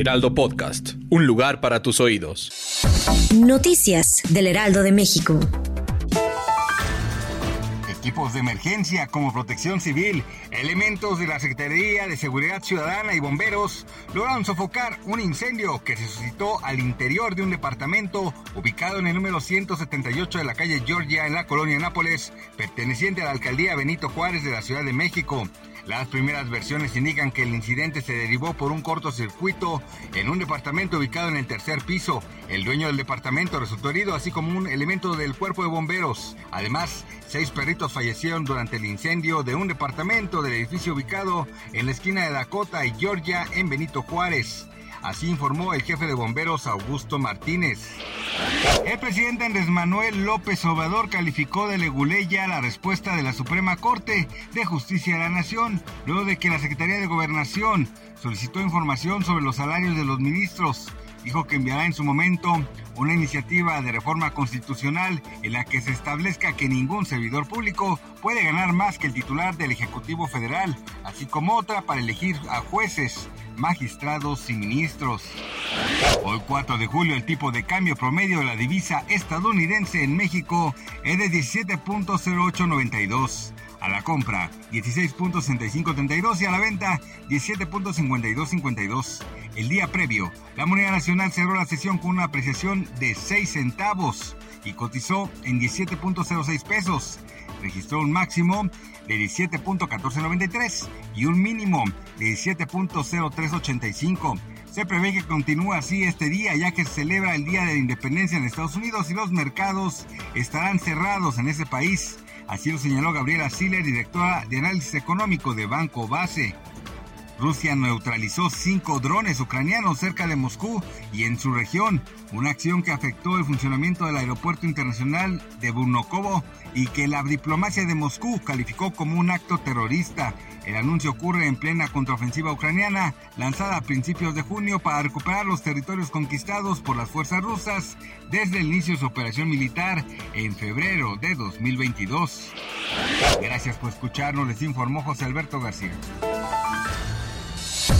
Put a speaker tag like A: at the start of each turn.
A: Heraldo Podcast. Un lugar para tus oídos.
B: Noticias del Heraldo de México.
C: Equipos de emergencia como protección civil, elementos de la Secretaría de Seguridad Ciudadana y bomberos lograron sofocar un incendio que se suscitó al interior de un departamento ubicado en el número 178 de la calle Georgia en la colonia Nápoles, perteneciente a la alcaldía Benito Juárez de la Ciudad de México. Las primeras versiones indican que el incidente se derivó por un cortocircuito en un departamento ubicado en el tercer piso. El dueño del departamento resultó herido, así como un elemento del cuerpo de bomberos. Además, seis perritos fallecieron durante el incendio de un departamento del edificio ubicado en la esquina de Dakota y Georgia en Benito Juárez. Así informó el jefe de bomberos Augusto Martínez. El presidente Andrés Manuel López Obrador calificó de leguleya la respuesta de la Suprema Corte de Justicia de la Nación, luego de que la Secretaría de Gobernación solicitó información sobre los salarios de los ministros. Dijo que enviará en su momento una iniciativa de reforma constitucional en la que se establezca que ningún servidor público puede ganar más que el titular del Ejecutivo Federal, así como otra para elegir a jueces, magistrados y ministros. Hoy 4 de julio el tipo de cambio promedio de la divisa estadounidense en México es de 17.0892. A la compra 16.6532 y a la venta 17.5252. El día previo, la moneda nacional cerró la sesión con una apreciación de 6 centavos y cotizó en 17.06 pesos. Registró un máximo de 17.1493 y un mínimo de 17.0385. Se prevé que continúe así este día ya que se celebra el Día de la Independencia en Estados Unidos y los mercados estarán cerrados en ese país. Así lo señaló Gabriela Siller, directora de análisis económico de Banco Base. Rusia neutralizó cinco drones ucranianos cerca de Moscú y en su región, una acción que afectó el funcionamiento del aeropuerto internacional de Burnokovo y que la diplomacia de Moscú calificó como un acto terrorista. El anuncio ocurre en plena contraofensiva ucraniana, lanzada a principios de junio para recuperar los territorios conquistados por las fuerzas rusas desde el inicio de su operación militar en febrero de 2022. Gracias por escucharnos, les informó José Alberto García.